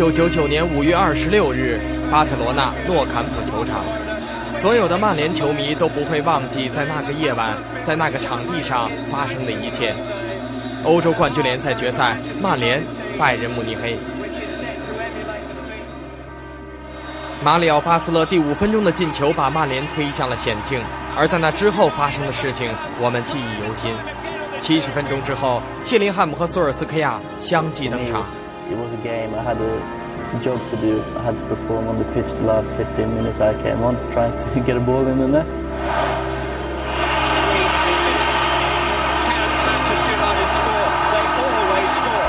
一九九九年五月二十六日，巴塞罗那诺坎普球场，所有的曼联球迷都不会忘记在那个夜晚，在那个场地上发生的一切。欧洲冠军联赛决赛，曼联拜仁慕尼黑。马里奥·巴斯勒第五分钟的进球把曼联推向了险境，而在那之后发生的事情，我们记忆犹新。七十分钟之后，谢林汉姆和索尔斯克亚相继登场。It was a game. I had job to do. I had to perform on the pitch the last 15 minutes I came on, trying to get a ball in the net. Can Manchester United score? They always score.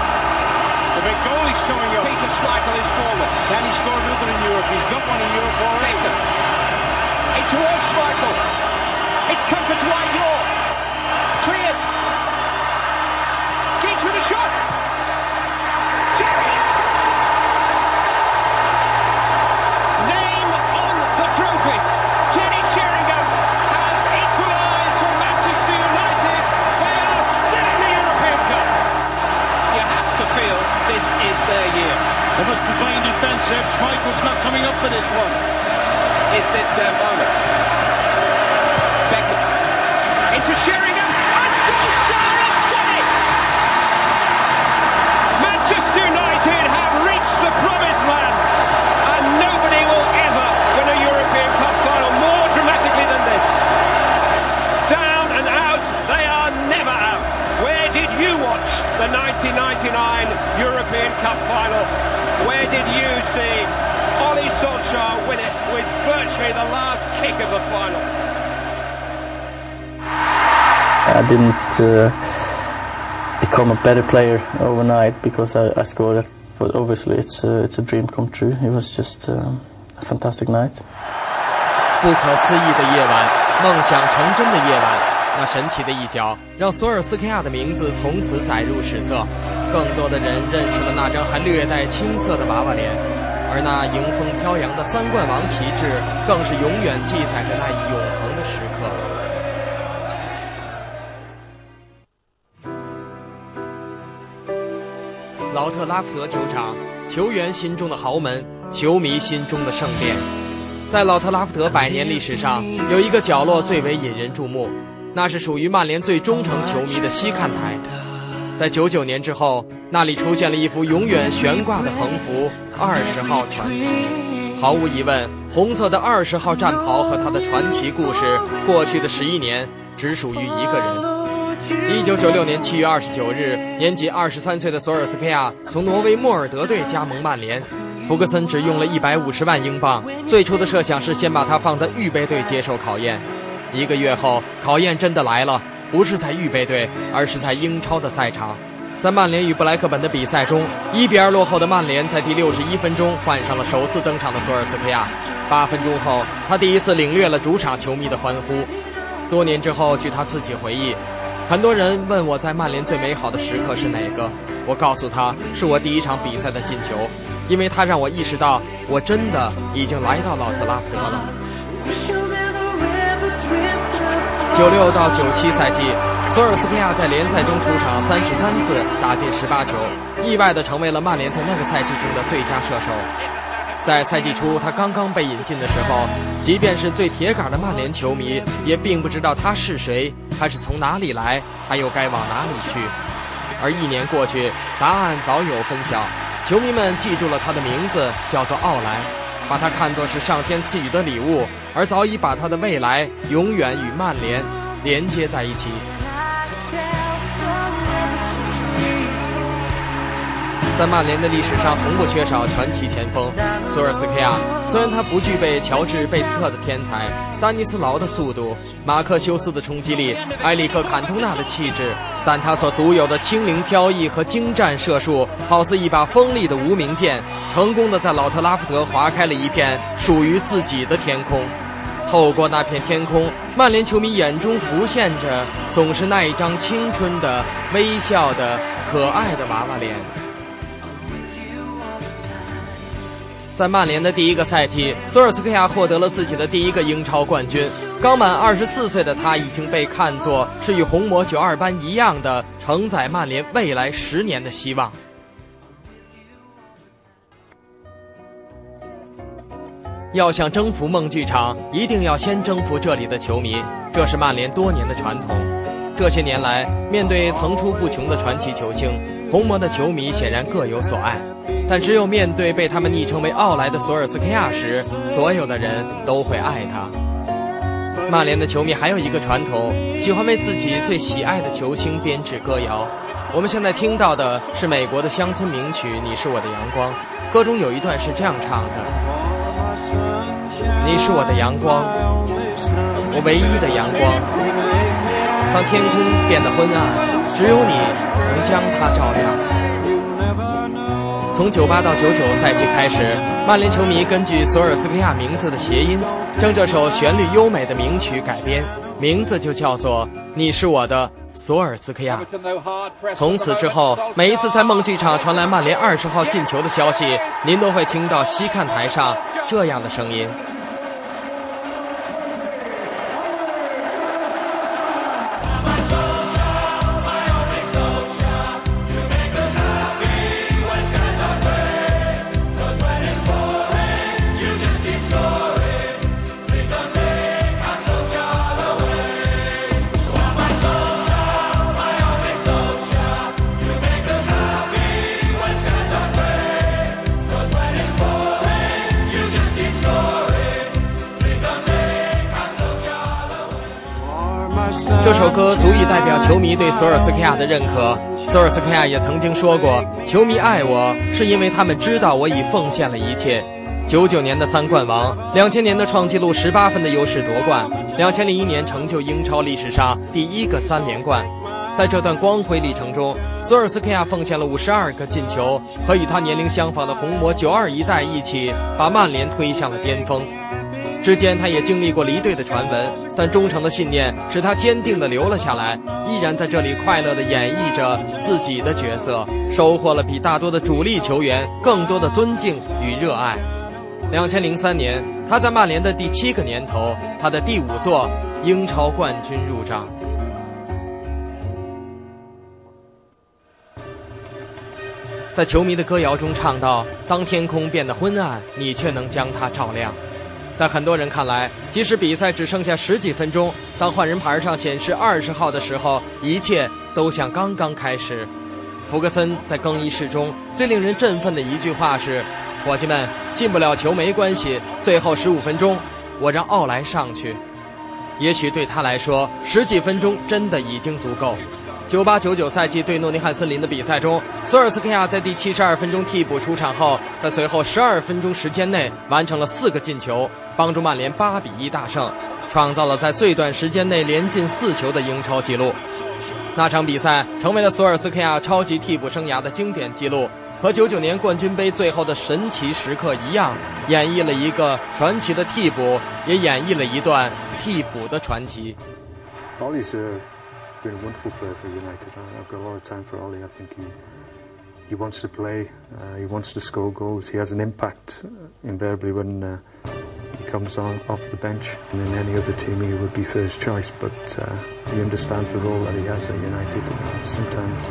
The big goal is coming up. Peter Schmeichel is forward. Can he score another in Europe? He's got one in Europe already. In towards Schmeichel. It's come for Dwight York. Cleared. step didn't become a better player overnight because I, I scored it. But obviously, it's a, it's a dream come true. It was just a fantastic night. 不可思议的夜晚，梦想成真的夜晚，那神奇的一脚让索尔斯克亚的名字从此载入史册。更多的人认识了那张还略带青涩的娃娃脸，而那迎风飘扬的三冠王旗帜，更是永远记载着那一永劳特拉福德球场，球员心中的豪门，球迷心中的圣殿。在老特拉福德百年历史上，有一个角落最为引人注目，那是属于曼联最忠诚球迷的西看台。在九九年之后，那里出现了一幅永远悬挂的横幅“二十号传奇”。毫无疑问，红色的二十号战袍和他的传奇故事，过去的十一年只属于一个人。一九九六年七月二十九日，年仅二十三岁的索尔斯克亚从挪威莫尔德队加盟曼联。福格森只用了一百五十万英镑，最初的设想是先把他放在预备队接受考验。一个月后，考验真的来了，不是在预备队，而是在英超的赛场。在曼联与布莱克本的比赛中，一比二落后的曼联在第六十一分钟换上了首次登场的索尔斯克亚。八分钟后，他第一次领略了主场球迷的欢呼。多年之后，据他自己回忆。很多人问我在曼联最美好的时刻是哪个，我告诉他是我第一场比赛的进球，因为他让我意识到我真的已经来到老特拉福德了。九六到九七赛季，索尔斯克亚在联赛中出场三十三次，打进十八球，意外的成为了曼联在那个赛季中的最佳射手。在赛季初，他刚刚被引进的时候，即便是最铁杆的曼联球迷，也并不知道他是谁，他是从哪里来，他又该往哪里去。而一年过去，答案早有分晓，球迷们记住了他的名字，叫做奥莱，把他看作是上天赐予的礼物，而早已把他的未来永远与曼联连接在一起。在曼联的历史上，从不缺少传奇前锋索尔斯克亚。虽然他不具备乔治·贝斯特的天才、丹尼斯·劳的速度、马克修斯的冲击力、埃里克·坎通纳的气质，但他所独有的轻灵飘逸和精湛射术，好似一把锋利的无名剑，成功的在老特拉福德划开了一片属于自己的天空。透过那片天空，曼联球迷眼中浮现着总是那一张青春的、微笑的、可爱的娃娃脸。在曼联的第一个赛季，索尔斯克亚获得了自己的第一个英超冠军。刚满二十四岁的他，已经被看作是与红魔九二班一样的承载曼联未来十年的希望。要想征服梦剧场，一定要先征服这里的球迷，这是曼联多年的传统。这些年来，面对层出不穷的传奇球星，红魔的球迷显然各有所爱。但只有面对被他们昵称为“奥莱”的索尔斯克亚时，所有的人都会爱他。曼联的球迷还有一个传统，喜欢为自己最喜爱的球星编制歌谣。我们现在听到的是美国的乡村名曲《你是我的阳光》，歌中有一段是这样唱的：“你是我的阳光，我唯一的阳光。当天空变得昏暗，只有你能将它照亮。”从九八到九九赛季开始，曼联球迷根据索尔斯克亚名字的谐音，将这首旋律优美的名曲改编，名字就叫做《你是我的索尔斯克亚》。从此之后，每一次在梦剧场传来曼联二十号进球的消息，您都会听到西看台上这样的声音。球迷对索尔斯克亚的认可。索尔斯克亚也曾经说过：“球迷爱我，是因为他们知道我已奉献了一切。”九九年的三冠王，两千年的创纪录十八分的优势夺冠，两千零一年成就英超历史上第一个三连冠。在这段光辉历程中，索尔斯克亚奉献了五十二个进球，和与他年龄相仿的红魔九二一代一起，把曼联推向了巅峰。之间，他也经历过离队的传闻，但忠诚的信念使他坚定地留了下来，依然在这里快乐地演绎着自己的角色，收获了比大多的主力球员更多的尊敬与热爱。两千零三年，他在曼联的第七个年头，他的第五座英超冠军入账。在球迷的歌谣中唱到：“当天空变得昏暗，你却能将它照亮。”在很多人看来，即使比赛只剩下十几分钟，当换人牌上显示二十号的时候，一切都像刚刚开始。福格森在更衣室中最令人振奋的一句话是：“伙计们，进不了球没关系，最后十五分钟，我让奥莱上去。”也许对他来说，十几分钟真的已经足够。九八九九赛季对诺丁汉森林的比赛中，索尔斯克亚在第七十二分钟替补出场后，在随后十二分钟时间内完成了四个进球，帮助曼联八比一大胜，创造了在最短时间内连进四球的英超纪录。那场比赛成为了索尔斯克亚超级替补生涯的经典记录，和九九年冠军杯最后的神奇时刻一样，演绎了一个传奇的替补，也演绎了一段替补的传奇。Oli's been a wonderful player for United. I've got a lot of time for Ollie. I think he he wants to play. Uh, he wants to score goals. He has an impact invariably when uh, he comes on off the bench. And in any other team, he would be first choice. But uh, he understands the role that he has at United. Sometimes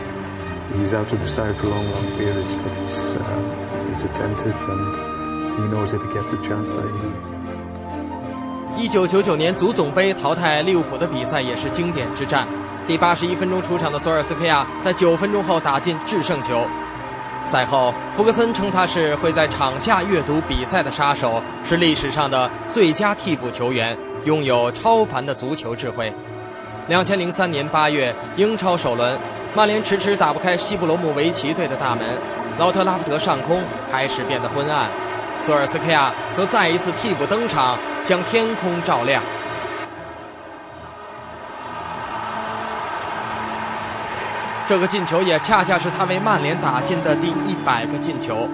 he's out of the side for long, long periods, but he's uh, he's attentive and he knows if he gets a chance that he. 一九九九年足总杯淘汰利物浦的比赛也是经典之战。第八十一分钟出场的索尔斯克亚在九分钟后打进制胜球。 赛后，福格森称他是会在场下阅读比赛的杀手，是历史上的最佳替补球员，拥有超凡的足球智慧。两千零三年八月，英超首轮，曼联迟迟打不开西布罗姆维奇队的大门，劳特拉福德上空开始变得昏暗，索尔斯克亚则再一次替补登场，将天空照亮。这个进球也恰恰是他为曼联打进的第一百个进球。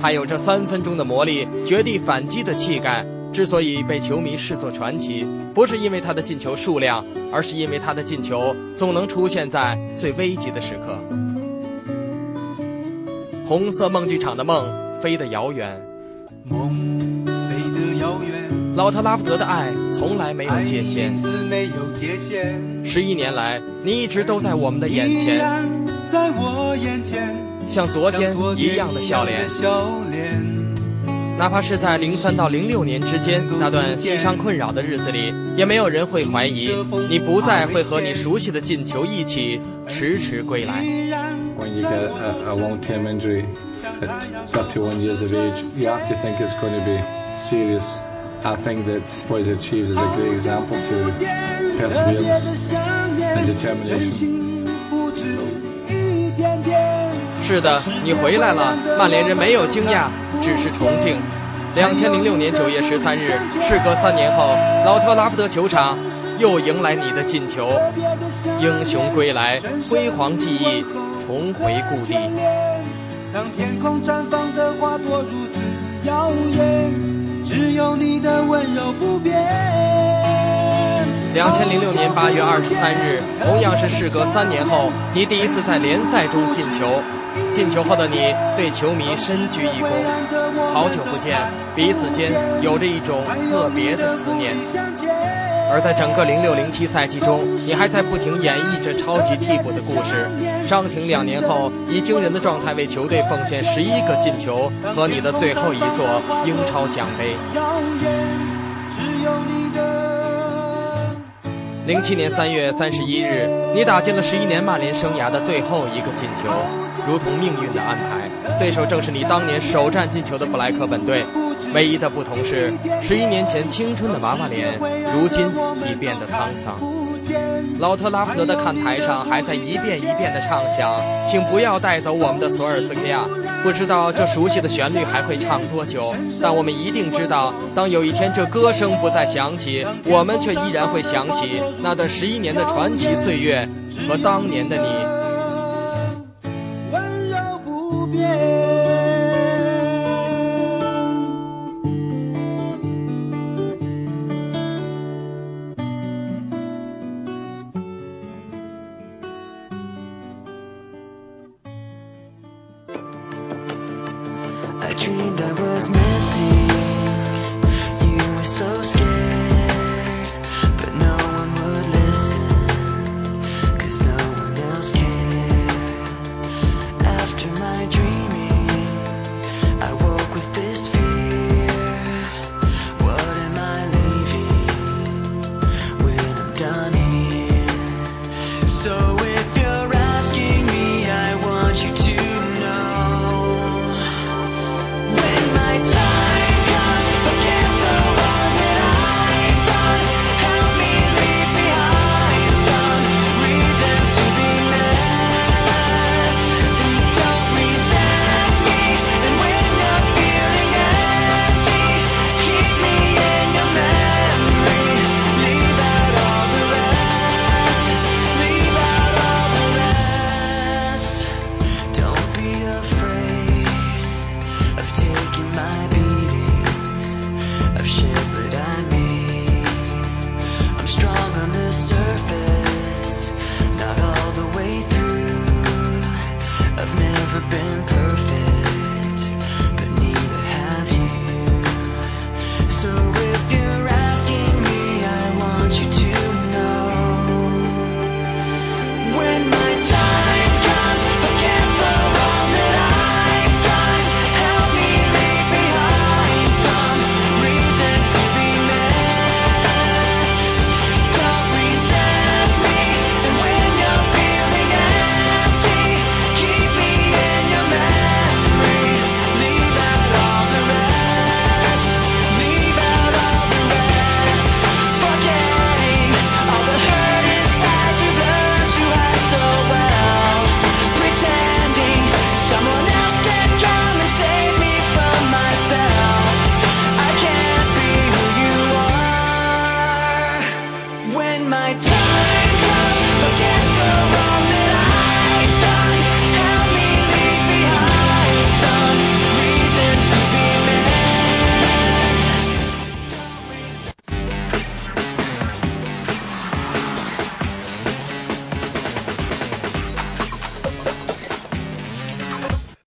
他有着三分钟的魔力、绝地反击的气概。之所以被球迷视作传奇，不是因为他的进球数量，而是因为他的进球总能出现在最危急的时刻。红色梦剧场的梦飞得遥远，梦老特拉福德的爱从来没有界限。十一年来，你一直都在我们的眼前，像昨天一样的笑脸。哪怕是在零三到零六年之间那段膝伤困扰的日子里，也没有人会怀疑你不再会和你熟悉的进球一起迟迟归来。When you get a, a long-term injury at 31 years of age, you have to think it's going to be serious. I think that what he's achieved is a great example to perseverance and determination. 是的，你回来了，曼联人没有惊讶，只是崇敬。两千零六年九月十三日，事隔三年后，老特拉福德球场又迎来你的进球，英雄归来，辉煌记忆重回故地。当天空绽放的花朵如此耀眼，只有你的温柔不变。两千零六年八月二十三日，同样是事隔三年后，你第一次在联赛中进球。进球后的你对球迷深鞠一躬，好久不见，彼此间有着一种特别的思念。而在整个零六零七赛季中，你还在不停演绎着超级替补的故事。伤停两年后，以惊人的状态为球队奉献十一个进球和你的最后一座英超奖杯。零七年三月三十一日，你打进了十一年曼联生涯的最后一个进球，如同命运的安排，对手正是你当年首战进球的布莱克本队。唯一的不同是，十一年前青春的娃娃脸，如今已变得沧桑。老特拉福德的看台上还在一遍一遍地唱响，请不要带走我们的索尔斯克亚。不知道这熟悉的旋律还会唱多久，但我们一定知道，当有一天这歌声不再响起，我们却依然会想起那段十一年的传奇岁月和当年的你。